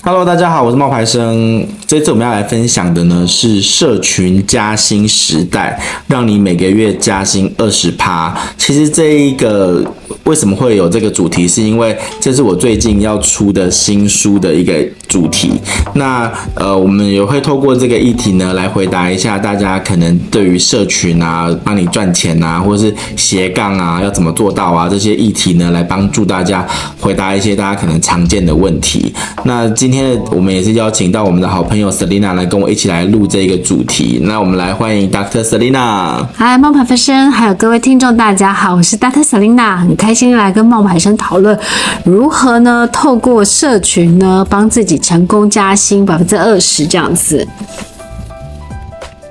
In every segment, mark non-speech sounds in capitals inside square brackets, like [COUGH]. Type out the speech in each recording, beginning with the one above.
Hello，大家好，我是冒牌生。这次我们要来分享的呢是社群加薪时代，让你每个月加薪二十趴。其实这一个为什么会有这个主题，是因为这是我最近要出的新书的一个主题。那呃，我们也会透过这个议题呢，来回答一下大家可能对于社群啊，帮你赚钱啊，或者是斜杠啊，要怎么做到啊，这些议题呢，来帮助大家回答一些大家可能常见的问题。那今今天我们也是邀请到我们的好朋友 Selina 来跟我一起来录这个主题。那我们来欢迎 Dr. Selina。嗨，冒牌生，还有各位听众，大家好，我是 Dr. Selina，很开心来跟冒牌生讨论如何呢，透过社群呢，帮自己成功加薪百分之二十这样子。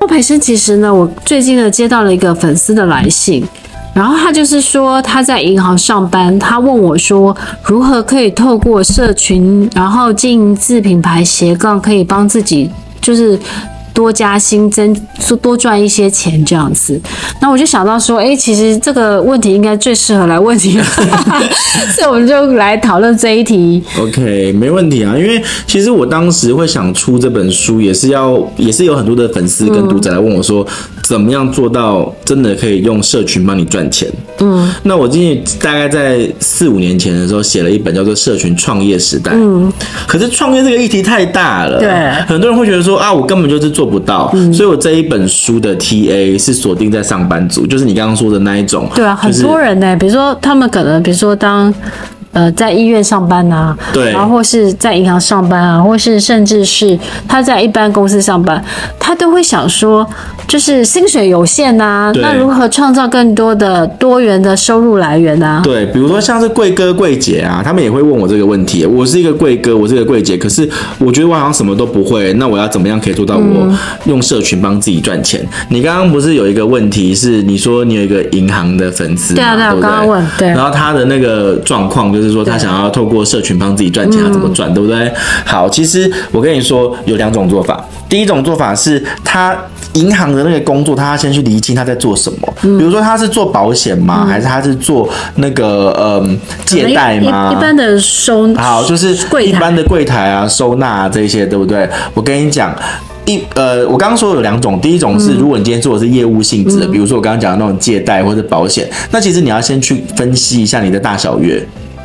冒牌生，其实呢，我最近呢接到了一个粉丝的来信。然后他就是说他在银行上班，他问我说如何可以透过社群，然后经营自品牌斜杠，可以帮自己就是。多加薪增，说多赚一些钱这样子，那我就想到说，哎、欸，其实这个问题应该最适合来问你了，[LAUGHS] 所以我们就来讨论这一题。OK，没问题啊，因为其实我当时会想出这本书，也是要，也是有很多的粉丝跟读者来问我说，怎么样做到真的可以用社群帮你赚钱？嗯，那我今年大概在四五年前的时候写了一本叫做《社群创业时代》，嗯，可是创业这个议题太大了，对，很多人会觉得说啊，我根本就是做。不到，所以我这一本书的 TA 是锁定在上班族，就是你刚刚说的那一种。对啊，很多人呢，比如说他们可能，比如说当。呃，在医院上班啊，对，然后或是在银行上班啊，或是甚至是他在一般公司上班，他都会想说，就是薪水有限呐、啊，那如何创造更多的多元的收入来源呢、啊？对，比如说像是贵哥贵姐啊，他们也会问我这个问题。我是一个贵哥，我是一个贵姐，可是我觉得我好像什么都不会，那我要怎么样可以做到我用社群帮自己赚钱？嗯、你刚刚不是有一个问题是，你说你有一个银行的粉丝，对啊，对啊，我刚刚问，对，然后他的那个状况就是。就是说他想要透过社群帮自己赚钱，他怎么赚，对不对？好，其实我跟你说有两种做法。第一种做法是他银行的那个工作，他要先去厘清他在做什么。比如说他是做保险吗？还是他是做那个嗯借贷吗？一般的收好，就是一般的柜台啊、收纳啊这些，对不对？我跟你讲。一呃，我刚刚说有两种，第一种是如果你今天做的是业务性质的，嗯、比如说我刚刚讲的那种借贷或者保险，那其实你要先去分析一下你的大小月，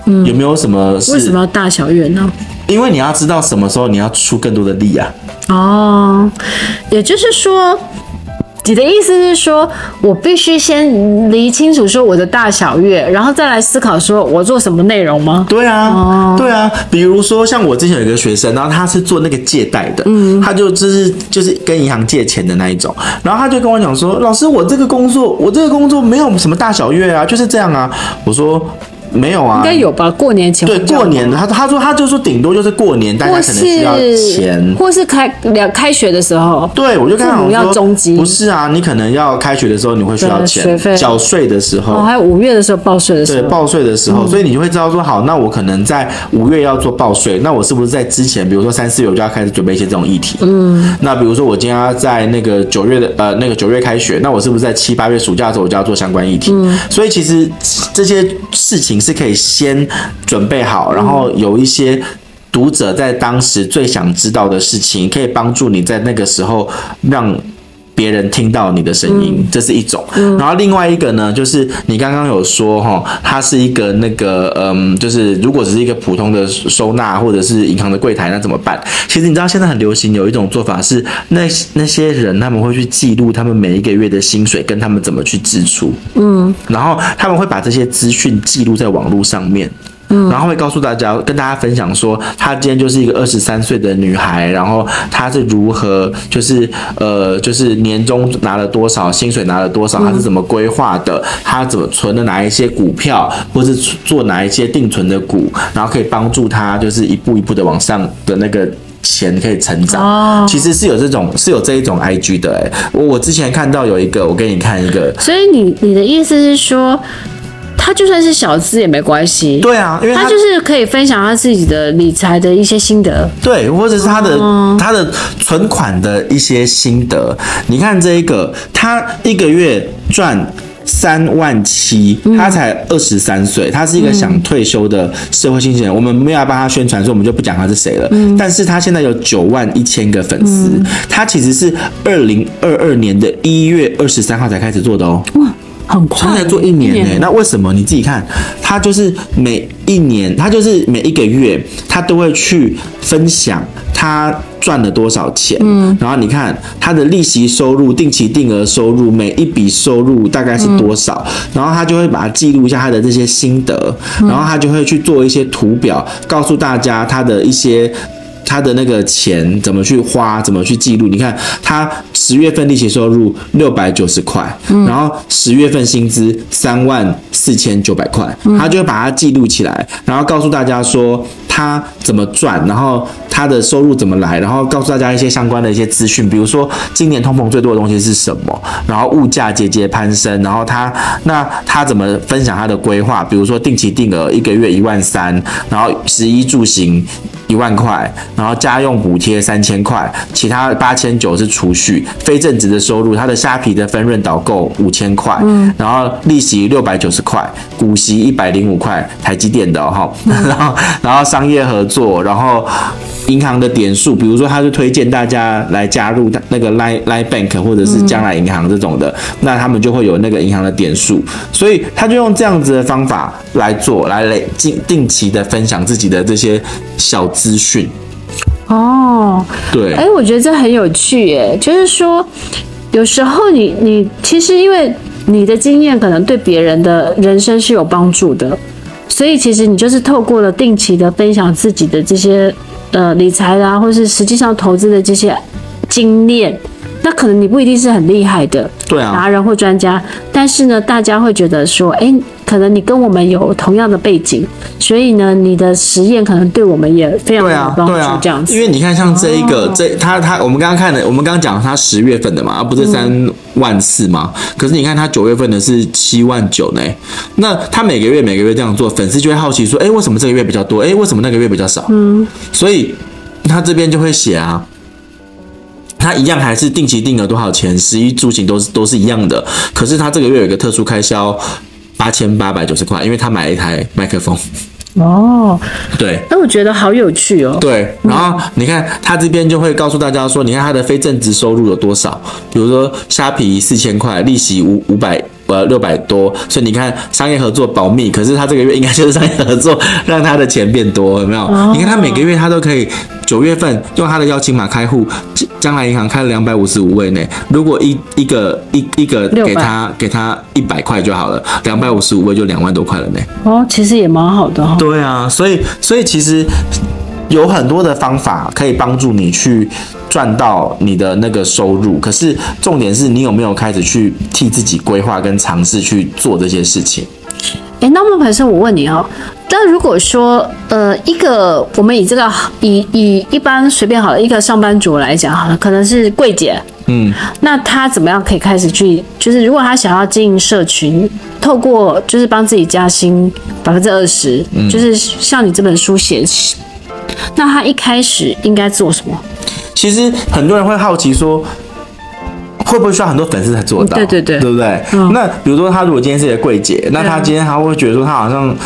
嗯，有没有什么？为什么要大小月呢？因为你要知道什么时候你要出更多的力啊。哦，也就是说。你的意思是说，我必须先理清楚说我的大小月，然后再来思考说我做什么内容吗？对啊，哦、对啊。比如说像我之前有一个学生，然后他是做那个借贷的，嗯，他就就是就是跟银行借钱的那一种，然后他就跟我讲说，老师，我这个工作，我这个工作没有什么大小月啊，就是这样啊。我说。没有啊，应该有吧？过年前对过年，他他说他就说顶多就是过年，大家可能需要钱，或是开两开学的时候。对，我就跟他说要中级，不是啊，你可能要开学的时候你会需要钱，缴税的时候，哦，还有五月的时候报税的时候，对，报税的时候，所以你就会知道说，好，那我可能在五月要做报税，那我是不是在之前，比如说三四月我就要开始准备一些这种议题？嗯，那比如说我今天要在那个九月的呃那个九月开学，那我是不是在七八月暑假的时候我就要做相关议题？嗯，所以其实这些事情是可以先。准备好，然后有一些读者在当时最想知道的事情，可以帮助你在那个时候让别人听到你的声音，这是一种。然后另外一个呢，就是你刚刚有说哈，它是一个那个嗯，就是如果只是一个普通的收纳或者是银行的柜台，那怎么办？其实你知道现在很流行有一种做法是，那那些人他们会去记录他们每一个月的薪水跟他们怎么去支出，嗯，然后他们会把这些资讯记录在网络上面。然后会告诉大家，跟大家分享说，她今天就是一个二十三岁的女孩，然后她是如何，就是呃，就是年终拿了多少，薪水拿了多少，她是怎么规划的，她怎么存的哪一些股票，或是做哪一些定存的股，然后可以帮助她，就是一步一步的往上的那个钱可以成长。哦，其实是有这种，是有这一种 IG 的，哎，我我之前看到有一个，我给你看一个。所以你你的意思是说？他就算是小资也没关系，对啊，因为他，他就是可以分享他自己的理财的一些心得，对，或者是他的、嗯、他的存款的一些心得。你看这一个，他一个月赚三万七，他才二十三岁，他是一个想退休的社会新鲜人。我们没有要帮他宣传，所以我们就不讲他是谁了。但是他现在有九万一千个粉丝，他其实是二零二二年的一月二十三号才开始做的哦。哇，很快，他才做一年呢。那为什么？你自己看，他就是每一年，他就是每一个月，他都会去分享他。赚了多少钱？嗯，然后你看他的利息收入、定期定额收入，每一笔收入大概是多少？嗯、然后他就会把它记录一下他的这些心得，然后他就会去做一些图表，告诉大家他的一些他的那个钱怎么去花，怎么去记录。你看他十月份利息收入六百九十块，然后十月份薪资三万四千九百块，他就会把它记录起来，然后告诉大家说他怎么赚，然后。他的收入怎么来？然后告诉大家一些相关的一些资讯，比如说今年通膨最多的东西是什么？然后物价节节攀升，然后他那他怎么分享他的规划？比如说定期定额一个月一万三，然后十一住行一万块，然后家用补贴三千块，其他八千九是储蓄，非正职的收入，他的虾皮的分润导购五千块，嗯，然后利息六百九十块，股息一百零五块，台积电的哈，[LAUGHS] 然后然后商业合作，然后。银行的点数，比如说，他是推荐大家来加入那个 Line Line Bank 或者是将来银行这种的，嗯、那他们就会有那个银行的点数，所以他就用这样子的方法来做，来累定定期的分享自己的这些小资讯。哦，对，哎，我觉得这很有趣耶，就是说，有时候你你其实因为你的经验可能对别人的人生是有帮助的，所以其实你就是透过了定期的分享自己的这些。呃，理财啦，或是实际上投资的这些经验，那可能你不一定是很厉害的，对啊，达人或专家，但是呢，大家会觉得说，哎，可能你跟我们有同样的背景，所以呢，你的实验可能对我们也非常有帮助，这样子。因为你看，像这一个，这他他，我们刚刚看的，我们刚刚讲他十月份的嘛，而不是三万四嘛，可是你看他九月份的是七万九呢，那他每个月每个月这样做，粉丝就会好奇说，哎，为什么这个月比较多？哎，为什么那个月比较少？嗯，所以他这边就会写啊。他一样还是定期定额多少钱，十一住行都是都是一样的。可是他这个月有一个特殊开销，八千八百九十块，因为他买了一台麦克风。哦，对，那我觉得好有趣哦。对，然后你看他这边就会告诉大家说，你看他的非正职收入有多少，比如说虾皮四千块，利息五五百。呃，六百多，所以你看商业合作保密，可是他这个月应该就是商业合作让他的钱变多，有没有？哦、你看他每个月他都可以，九月份用他的邀请码开户，将来银行开了两百五十五位呢。如果一一个一一个给他600给他一百块就好了，两百五十五位就两万多块了呢。哦，其实也蛮好的哈、哦。对啊，所以所以其实有很多的方法可以帮助你去。赚到你的那个收入，可是重点是你有没有开始去替自己规划跟尝试去做这些事情？诶，那么可是我问你哦，但如果说呃，一个我们以这个以以一般随便好了一个上班族来讲好了，可能是柜姐，嗯，那他怎么样可以开始去？就是如果他想要经营社群，透过就是帮自己加薪百分之二十，就是像你这本书写，那他一开始应该做什么？其实很多人会好奇说，会不会需要很多粉丝才做到？对对对，对不对？嗯、那比如说他如果今天是一个柜姐，那他今天他会觉得说他好像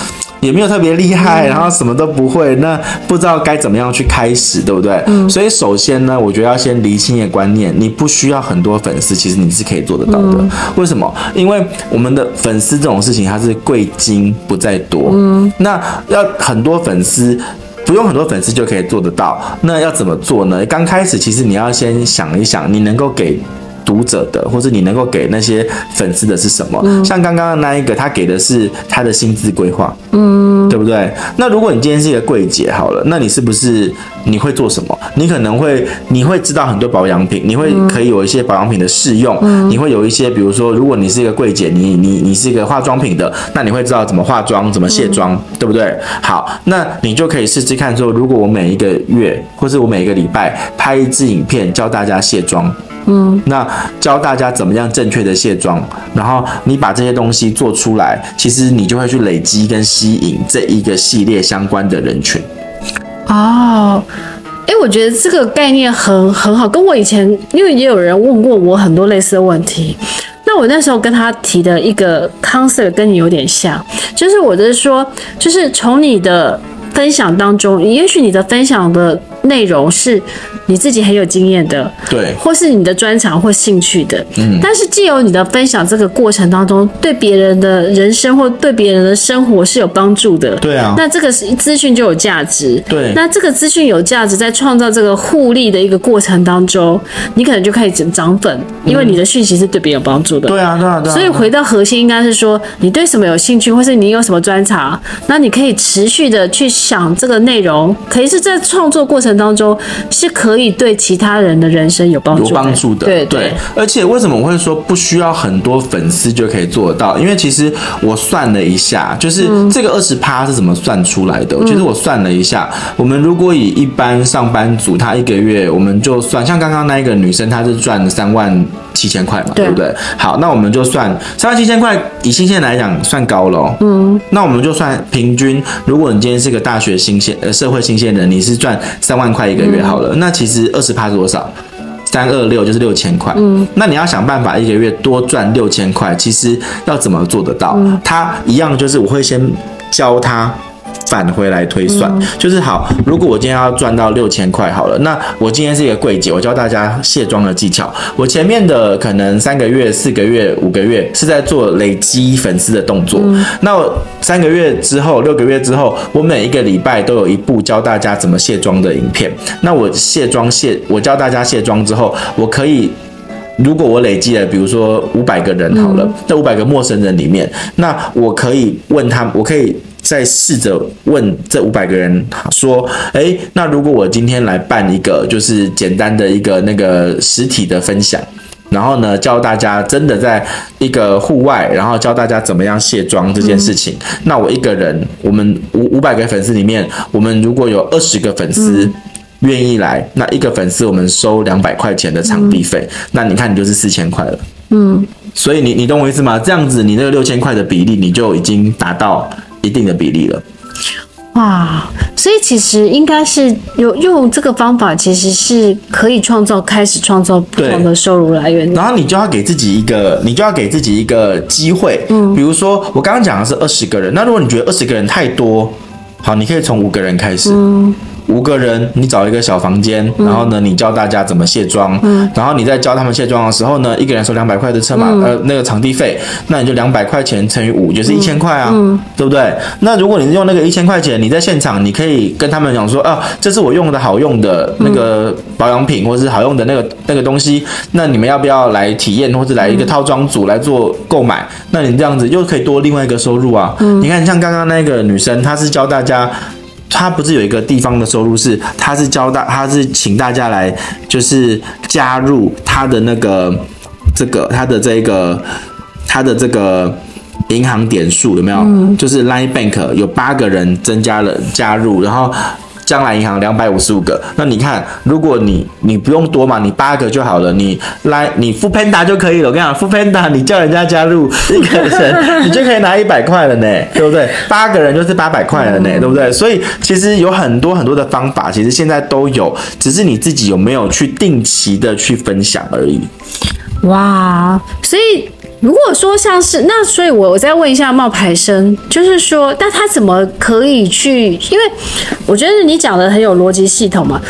也没有特别厉害，嗯、然后什么都不会，那不知道该怎么样去开始，对不对？嗯、所以首先呢，我觉得要先厘清一个观念，你不需要很多粉丝，其实你是可以做得到的。嗯、为什么？因为我们的粉丝这种事情，它是贵精不在多。嗯，那要很多粉丝。不用很多粉丝就可以做得到，那要怎么做呢？刚开始其实你要先想一想，你能够给读者的，或者你能够给那些粉丝的是什么？嗯、像刚刚的那一个，他给的是他的薪资规划，嗯，对不对？那如果你今天是一个柜姐好了，那你是不是你会做什么？你可能会你会知道很多保养品，你会可以有一些保养品的试用，嗯、你会有一些，比如说，如果你是一个柜姐，你你你是一个化妆品的，那你会知道怎么化妆，怎么卸妆，嗯、对不对？好，那你就可以试试看说，如果我每一个月，或是我每一个礼拜拍一支影片教大家卸妆。嗯，那教大家怎么样正确的卸妆，然后你把这些东西做出来，其实你就会去累积跟吸引这一个系列相关的人群。哦，哎，我觉得这个概念很很好，跟我以前因为也有人问过我很多类似的问题，那我那时候跟他提的一个 concept 跟你有点像，就是我就是说，就是从你的分享当中，也许你的分享的内容是。你自己很有经验的，对，或是你的专长或兴趣的，嗯，但是既有你的分享这个过程当中，对别人的人生或对别人的生活是有帮助的，对啊，那这个是资讯就有价值，对，那这个资讯有价值，在创造这个互利的一个过程当中，你可能就可以涨粉，因为你的讯息是对别人有帮助的，对啊，对啊，对啊，所以回到核心，应该是说你对什么有兴趣，或是你有什么专长，那你可以持续的去想这个内容，可以是在创作过程当中是可以。对其他人的人生有帮助，有帮助的，对对，对。而且为什么我会说不需要很多粉丝就可以做得到？因为其实我算了一下，就是这个二十趴是怎么算出来的？嗯、其实我算了一下，我们如果以一般上班族，他一个月我们就算像刚刚那一个女生，她是赚三万七千块嘛，对，对不对？好，那我们就算三万七千块，以新鲜来讲算高了、哦。嗯，那我们就算平均，如果你今天是个大学新鲜呃社会新鲜人，你是赚三万块一个月好了，嗯、那其其实二十趴是多少？三二六就是六千块。嗯，那你要想办法一个月多赚六千块，其实要怎么做得到？嗯，他一样就是我会先教他。返回来推算，嗯、就是好。如果我今天要赚到六千块好了，那我今天是一个柜姐，我教大家卸妆的技巧。我前面的可能三个月、四个月、五个月是在做累积粉丝的动作。嗯、那我三个月之后、六个月之后，我每一个礼拜都有一部教大家怎么卸妆的影片。那我卸妆卸，我教大家卸妆之后，我可以，如果我累积了，比如说五百个人好了，那五百个陌生人里面，那我可以问他们，我可以。再试着问这五百个人说：“诶，那如果我今天来办一个，就是简单的一个那个实体的分享，然后呢，教大家真的在一个户外，然后教大家怎么样卸妆这件事情。嗯、那我一个人，我们五五百个粉丝里面，我们如果有二十个粉丝愿意来，嗯、那一个粉丝我们收两百块钱的场地费，嗯、那你看你就是四千块了。嗯，所以你你懂我意思吗？这样子，你那个六千块的比例，你就已经达到。”一定的比例了，哇！所以其实应该是有用这个方法，其实是可以创造开始创造不同的收入来源。然后你就要给自己一个，你就要给自己一个机会。嗯，比如说我刚刚讲的是二十个人，那如果你觉得二十个人太多，好，你可以从五个人开始。嗯。五个人，你找一个小房间，然后呢，你教大家怎么卸妆，嗯，然后你在教他们卸妆的时候呢，一个人收两百块的车马，嗯、呃，那个场地费，那你就两百块钱乘以五，就是一千块啊，嗯，对不对？那如果你用那个一千块钱，你在现场，你可以跟他们讲说，啊，这是我用的好用的那个保养品，或者是好用的那个那个东西，那你们要不要来体验，或者来一个套装组来做购买？那你这样子又可以多另外一个收入啊。嗯，你看像刚刚那个女生，她是教大家。他不是有一个地方的收入是，他是教大，他是请大家来，就是加入他的那个这个他的这个他的这个银行点数有没有？嗯、就是 Line Bank 有八个人增加了加入，然后。将来银行两百五十五个，那你看，如果你你不用多嘛，你八个就好了，你来你 foodpanda 就可以了。我跟你讲，foodpanda 你叫人家加入一个人，[LAUGHS] 你就可以拿一百块了呢，对不对？八个人就是八百块了呢，对不对？所以其实有很多很多的方法，其实现在都有，只是你自己有没有去定期的去分享而已。哇，所以。如果说像是那，所以我我再问一下冒牌生，就是说，那他怎么可以去？因为我觉得你讲的很有逻辑系统嘛。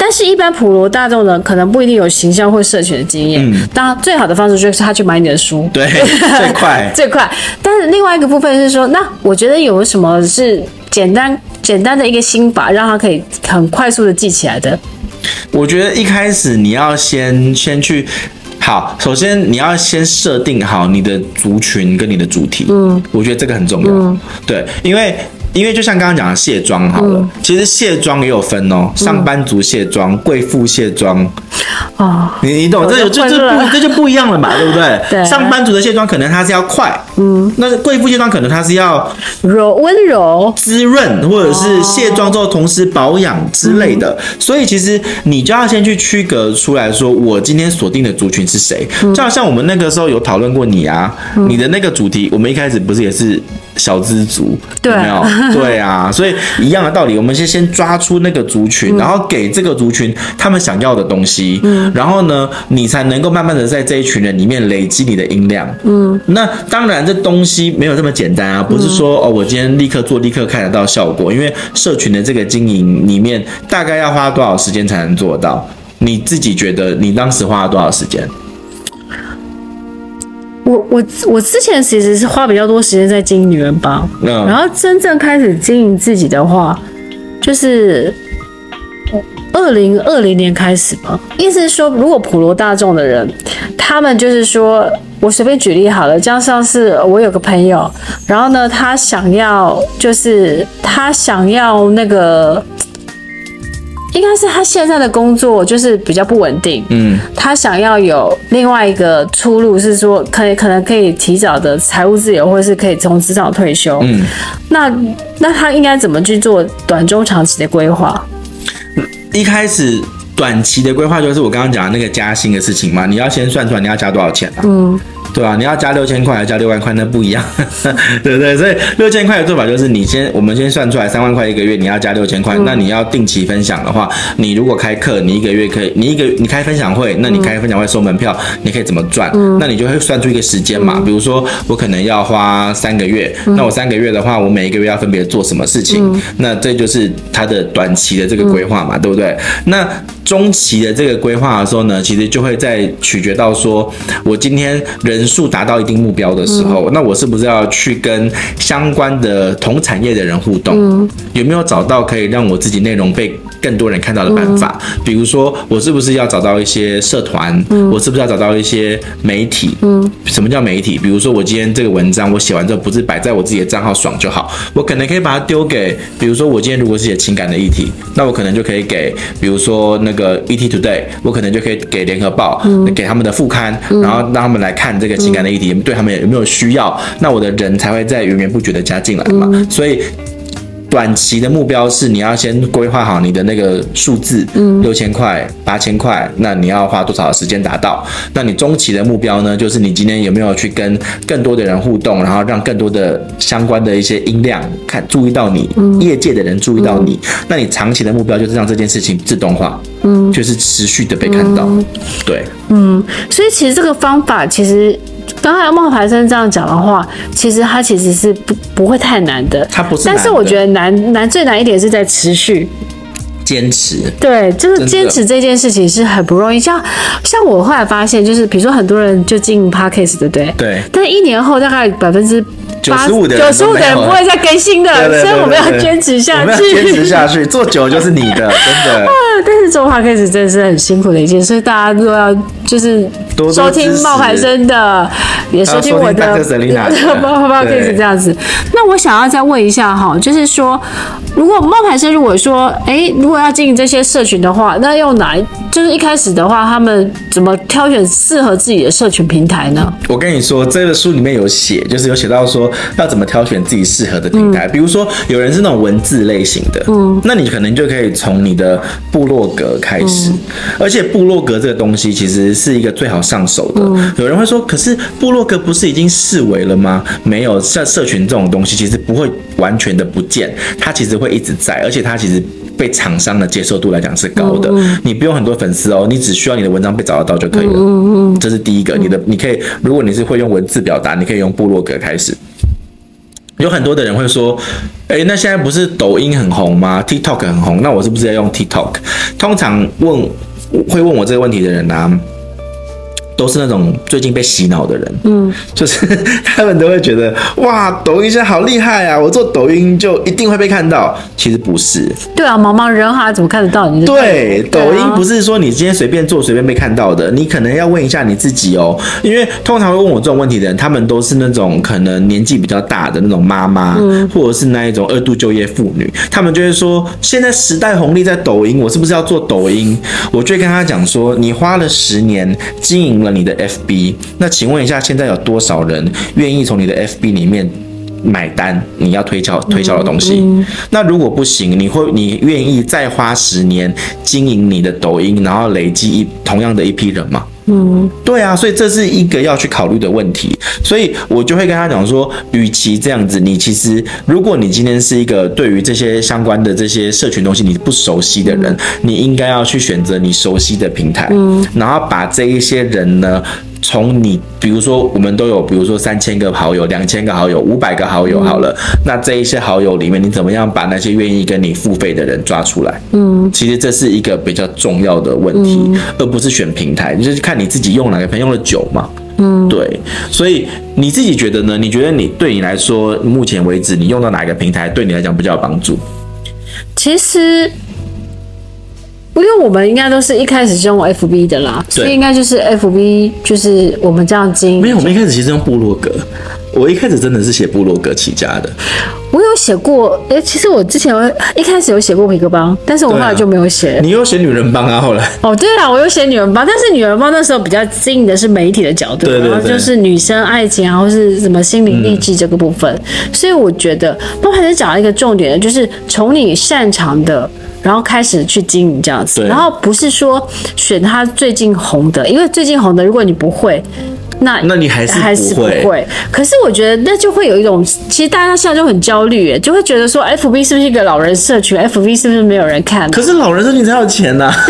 但是，一般普罗大众呢，可能不一定有行销或社群的经验。嗯。当然，最好的方式就是他去买你的书。对，[LAUGHS] 最快最快。但是另外一个部分是说，那我觉得有什么是简单简单的一个心法，让他可以很快速的记起来的？我觉得一开始你要先先去。好，首先你要先设定好你的族群跟你的主题，嗯，我觉得这个很重要，嗯，对，因为。因为就像刚刚讲的卸妆好了，嗯、其实卸妆也有分哦，上班族卸妆、贵妇卸妆，哦，你你懂，这就这不这就不一样了嘛，[LAUGHS] 对不对？对，上班族的卸妆可能它是要快，嗯，那贵妇卸妆可能它是要柔温柔、滋润，或者是卸妆之后同时保养之类的。哦、所以其实你就要先去区隔出来说，我今天锁定的族群是谁？嗯、就好像我们那个时候有讨论过你啊，嗯、你的那个主题，我们一开始不是也是。小资族，对有没有？[LAUGHS] 对啊，所以一样的道理，我们先先抓出那个族群，然后给这个族群他们想要的东西，嗯，然后呢，你才能够慢慢的在这一群人里面累积你的音量，嗯，那当然这东西没有这么简单啊，不是说哦，我今天立刻做，立刻看得到效果，因为社群的这个经营里面大概要花多少时间才能做到？你自己觉得你当时花了多少时间？我我我之前其实是花比较多时间在经营女人帮，嗯，然后真正开始经营自己的话，就是二零二零年开始吧。意思是说，如果普罗大众的人，他们就是说我随便举例好了，就像是我有个朋友，然后呢，他想要就是他想要那个。应该是他现在的工作就是比较不稳定，嗯，他想要有另外一个出路，是说可以可能可以提早的财务自由，或者是可以从职场退休，嗯，那那他应该怎么去做短中长期的规划？一开始短期的规划就是我刚刚讲的那个加薪的事情嘛，你要先算出来你要加多少钱啊？嗯。对啊？你要加六千块还是加六万块？那不一样，[LAUGHS] 对不对？所以六千块的做法就是，你先我们先算出来三万块一个月，你要加六千块。嗯、那你要定期分享的话，你如果开课，你一个月可以，你一个你开分享会，那你开分享会收门票，你可以怎么赚？嗯、那你就会算出一个时间嘛。比如说我可能要花三个月，那我三个月的话，我每一个月要分别做什么事情？嗯、那这就是它的短期的这个规划嘛，对不对？那中期的这个规划的时候呢，其实就会在取决到说，我今天人。人数达到一定目标的时候，那我是不是要去跟相关的同产业的人互动？有没有找到可以让我自己内容被更多人看到的办法？比如说，我是不是要找到一些社团？我是不是要找到一些媒体？什么叫媒体？比如说，我今天这个文章我写完之后，不是摆在我自己的账号爽就好，我可能可以把它丢给，比如说我今天如果是写情感的议题，那我可能就可以给，比如说那个 ET Today，我可能就可以给联合报，给他们的副刊，然后让他们来看这个。情感的议题，对他们有没有需要？那我的人才会在源源不绝的加进来嘛。嗯、所以短期的目标是你要先规划好你的那个数字，嗯，六千块、八千块，那你要花多少时间达到？那你中期的目标呢？就是你今天有没有去跟更多的人互动，然后让更多的相关的一些音量看注意到你，嗯、业界的人注意到你。嗯、那你长期的目标就是让这件事情自动化，嗯，就是持续的被看到，嗯、对，嗯，所以其实这个方法其实。刚才冒牌生这样讲的话，其实他其实是不不会太难的。他不是，但是我觉得难难最难一点是在持续坚持。对，就是坚持这件事情是很不容易。像像我后来发现，就是比如说很多人就进 Podcast，对不对？对。但是一年后大概百分之九十五的九十五的人不会再更新的，所以我们要坚持下去。坚持下去，做久就是你的，真的。[LAUGHS] 但是做 Podcast 真的是很辛苦的一件事，所以大家都要就是。收听冒牌生的，也收听我的，[LAUGHS] 冒冒可以是这样子。那我想要再问一下哈，就是说，如果冒牌生如果说，哎、欸，如果要经营这些社群的话，那用哪？就是一开始的话，他们怎么挑选适合自己的社群平台呢？我跟你说，这个书里面有写，就是有写到说要怎么挑选自己适合的平台。嗯、比如说，有人是那种文字类型的，嗯，那你可能就可以从你的部落格开始，嗯、而且部落格这个东西其实是一个最好上手的。嗯、有人会说，可是部落格不是已经视为了吗？没有，像社群这种东西，其实不会完全的不见，它其实会一直在，而且它其实被厂商的接受度来讲是高的。嗯、你不用很多粉丝哦，你只需要你的文章被找得到就可以了。嗯嗯、这是第一个，你的你可以，如果你是会用文字表达，你可以用部落格开始。有很多的人会说，诶，那现在不是抖音很红吗？TikTok 很红，那我是不是要用 TikTok？通常问会问我这个问题的人呢、都是那种最近被洗脑的人，嗯，就是他们都会觉得哇，抖音现在好厉害啊！我做抖音就一定会被看到。其实不是，对啊，茫茫人海怎么看得到你？对，抖音不是说你今天随便做随便被看到的，你可能要问一下你自己哦。因为通常会问我这种问题的人，他们都是那种可能年纪比较大的那种妈妈，嗯，或者是那一种二度就业妇女，他们就会说，现在时代红利在抖音，我是不是要做抖音？我就会跟他讲说，你花了十年经营了。你的 FB，那请问一下，现在有多少人愿意从你的 FB 里面买单？你要推销推销的东西？嗯嗯、那如果不行，你会你愿意再花十年经营你的抖音，然后累积一同样的一批人吗？嗯，对啊，所以这是一个要去考虑的问题。所以我就会跟他讲说，与其这样子，你其实如果你今天是一个对于这些相关的这些社群东西你不熟悉的人，嗯、你应该要去选择你熟悉的平台，嗯，然后把这一些人呢。从你，比如说，我们都有，比如说三千个好友、两千个好友、五百个好友，好了，嗯、那这一些好友里面，你怎么样把那些愿意跟你付费的人抓出来？嗯，其实这是一个比较重要的问题，嗯、而不是选平台，就是看你自己用哪个平台用的久嘛。嗯，对，所以你自己觉得呢？你觉得你对你来说，目前为止你用到哪个平台对你来讲比较有帮助？其实。因为我们应该都是一开始是用 FB 的啦，所以应该就是 FB，就是我们这样经营。没有，我们一开始其实用部落格。我一开始真的是写部落格起家的。我有写过，哎、欸，其实我之前一开始有写过皮克邦，但是我后来就没有写、啊。你有写女人帮啊？后来？哦，对了，我有写女人帮，但是女人帮那时候比较经营的是媒体的角度，然后就是女生爱情，然后是什么心灵励志这个部分。嗯、所以我觉得，包含是讲到一个重点的，就是从你擅长的。然后开始去经营这样子，然后不是说选他最近红的，因为最近红的，如果你不会，那那你还是还是不会。可是我觉得那就会有一种，其实大家现在就很焦虑，就会觉得说，FB 是不是一个老人社群？FB 是不是没有人看？可是老人社群才有钱呐、啊。[LAUGHS]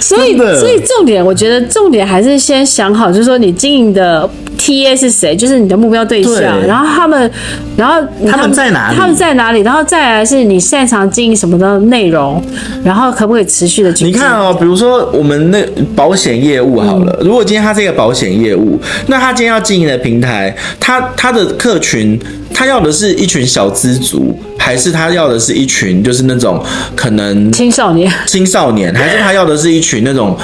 所以，的所以重点，我觉得重点还是先想好，就是说你经营的。T A 是谁？就是你的目标对象。对然后他们，然后他们在哪里？他们在哪里？然后再来是你擅长经营什么的内容，然后可不可以持续的去？你看哦，比如说我们那保险业务好了，嗯、如果今天他是一个保险业务，那他今天要经营的平台，他他的客群，他要的是一群小资族，还是他要的是一群就是那种可能青少年？青少年，还是他要的是一群那种？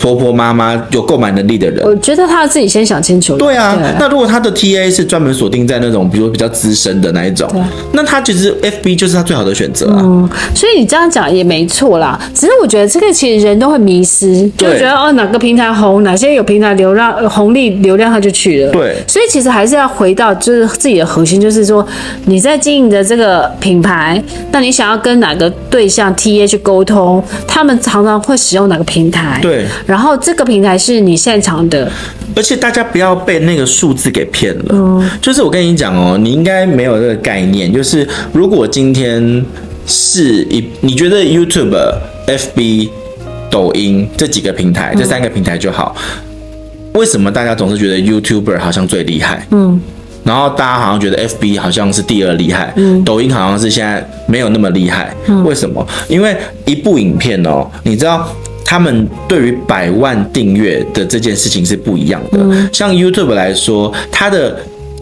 婆婆妈妈有购买能力的人，我觉得他要自己先想清楚。对啊，对那如果他的 TA 是专门锁定在那种，比如说比较资深的那一种，那他其实 FB 就是他最好的选择啊。嗯，所以你这样讲也没错啦。只是我觉得这个其实人都会迷失，就觉得哦哪个平台红，哪些有平台流量红利流量他就去了。对，所以其实还是要回到就是自己的核心，就是说你在经营的这个品牌，那你想要跟哪个对象 TA 去沟通，他们常常会使用哪个平台？对。然后这个平台是你擅长的，而且大家不要被那个数字给骗了。嗯，就是我跟你讲哦，你应该没有这个概念。就是如果今天是一，你觉得 YouTube、FB、抖音这几个平台，这三个平台就好。为什么大家总是觉得 YouTuber 好像最厉害？嗯，然后大家好像觉得 FB 好像是第二厉害，嗯，抖音好像是现在没有那么厉害。嗯，为什么？因为一部影片哦，你知道。他们对于百万订阅的这件事情是不一样的。嗯、像 YouTube 来说，它的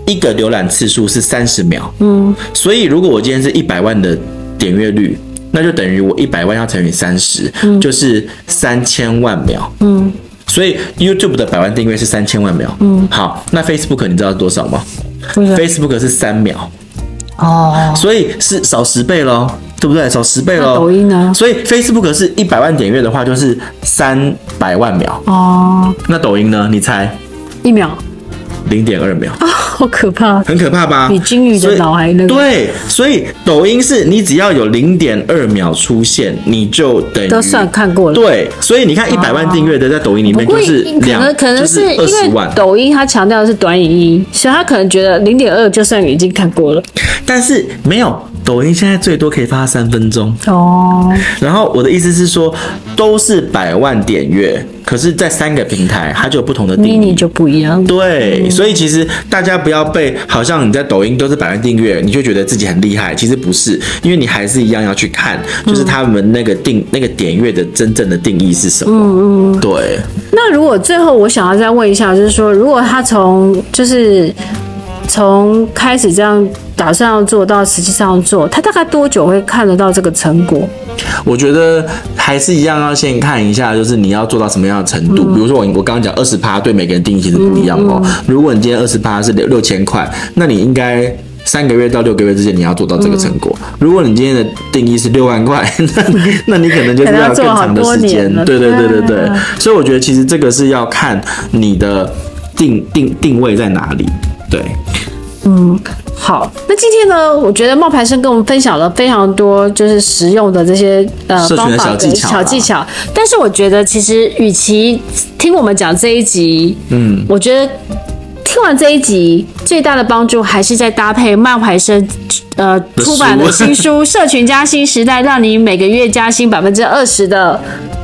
一个浏览次数是三十秒。嗯，所以如果我今天是一百万的点阅率，那就等于我一百万要乘以三十，嗯，就是三千万秒。嗯，所以 YouTube 的百万订阅是三千万秒。嗯，好，那 Facebook 你知道多少吗？嗯、Facebook 是三秒。哦，所以是少十倍喽。对不对？少十倍喽。抖音呢？所以 Facebook 是一百万点阅的话，就是三百万秒。哦。那抖音呢？你猜？一秒。零点二秒。啊，好可怕！很可怕吧？比金鱼的脑还那个。对，所以抖音是你只要有零点二秒出现，你就等于都算看过了。对，所以你看一百万订阅的在抖音里面就是两，可能可能是因为抖音它强调的是短影音，所以他可能觉得零点二就算已经看过了。但是没有。抖音现在最多可以发三分钟哦，然后我的意思是说，都是百万点阅，可是，在三个平台，它就有不同的定义，就不一样。对，嗯、所以其实大家不要被好像你在抖音都是百万订阅，你就觉得自己很厉害，其实不是，因为你还是一样要去看，就是他们那个定那个点阅的真正的定义是什么。嗯嗯，对。那如果最后我想要再问一下，就是说，如果他从就是从开始这样。打算要做到实际上做，他大概多久会看得到这个成果？我觉得还是一样，要先看一下，就是你要做到什么样的程度。嗯、比如说我我刚刚讲二十趴，对每个人定义其实不一样哦。如果你今天二十趴是六六千块，那你应该三个月到六个月之间你要做到这个成果。嗯、如果你今天的定义是六万块，[LAUGHS] 那那你可能就是要更长的时间。对对对对对，所以我觉得其实这个是要看你的定定定位在哪里。对，嗯。好，那今天呢，我觉得冒牌生跟我们分享了非常多就是实用的这些呃方法的小技巧，但是我觉得其实与其听我们讲这一集，嗯，我觉得听完这一集最大的帮助还是在搭配冒牌生呃出版的 [LAUGHS] 新书《[LAUGHS] 社群加薪时代》，让你每个月加薪百分之二十的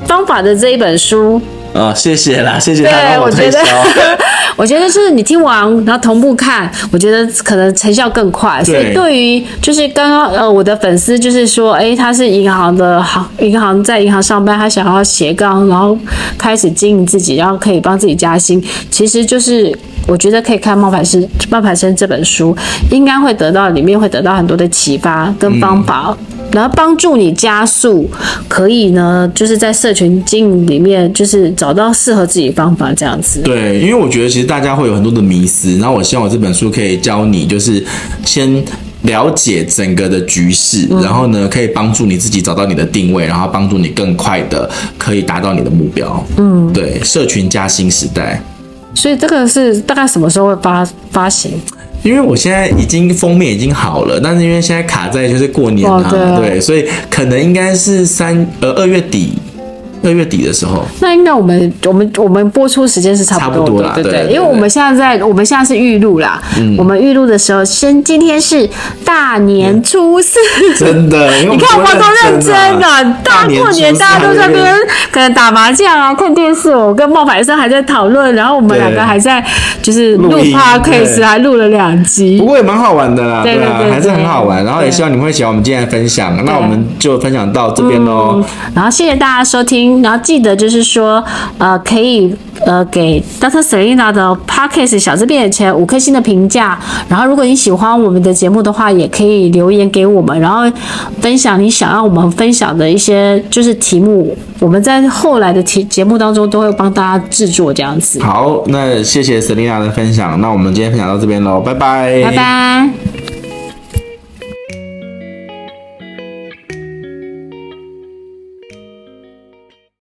方法的这一本书。哦，谢谢啦，谢谢他帮我推销。[LAUGHS] 我觉得就是你听完，然后同步看，我觉得可能成效更快。所以对于就是刚刚呃我的粉丝就是说，哎，他是银行的行，银行在银行上班，他想要斜杠，然后开始经营自己，然后可以帮自己加薪。其实就是我觉得可以看《冒牌生》《冒牌生》这本书，应该会得到里面会得到很多的启发跟方法。嗯然后帮助你加速，可以呢，就是在社群经营里面，就是找到适合自己的方法，这样子。对，因为我觉得其实大家会有很多的迷思，然后我希望我这本书可以教你，就是先了解整个的局势，嗯、然后呢，可以帮助你自己找到你的定位，然后帮助你更快的可以达到你的目标。嗯，对，社群加新时代。所以这个是大概什么时候会发发行？因为我现在已经封面已经好了，但是因为现在卡在就是过年啊，哦、对，对，所以可能应该是三呃二月底。二月底的时候，那应该我们我们我们播出时间是差不多的，对对，对，因为我们现在在我们现在是预录啦，嗯，我们预录的时候，先今天是大年初四，真的，[LAUGHS] 你看我们多认真啊，大过年大家都在那边可能打麻将啊，看电视，我跟冒牌生还在讨论，然后我们两个还在就是录 podcast，还录了两集，不过也蛮好玩的啦，对啊，还是很好玩，然后也希望你们会喜欢我们今天的分享，那我们就分享到这边喽，然后谢谢大家收听。然后记得就是说，呃，可以呃给 Dr. Selena 的 Podcast 小字变成五颗星的评价。然后如果你喜欢我们的节目的话，也可以留言给我们，然后分享你想要我们分享的一些就是题目。我们在后来的题节目当中都会帮大家制作这样子。好，那谢谢 Selena 的分享。那我们今天分享到这边喽，拜拜，拜拜。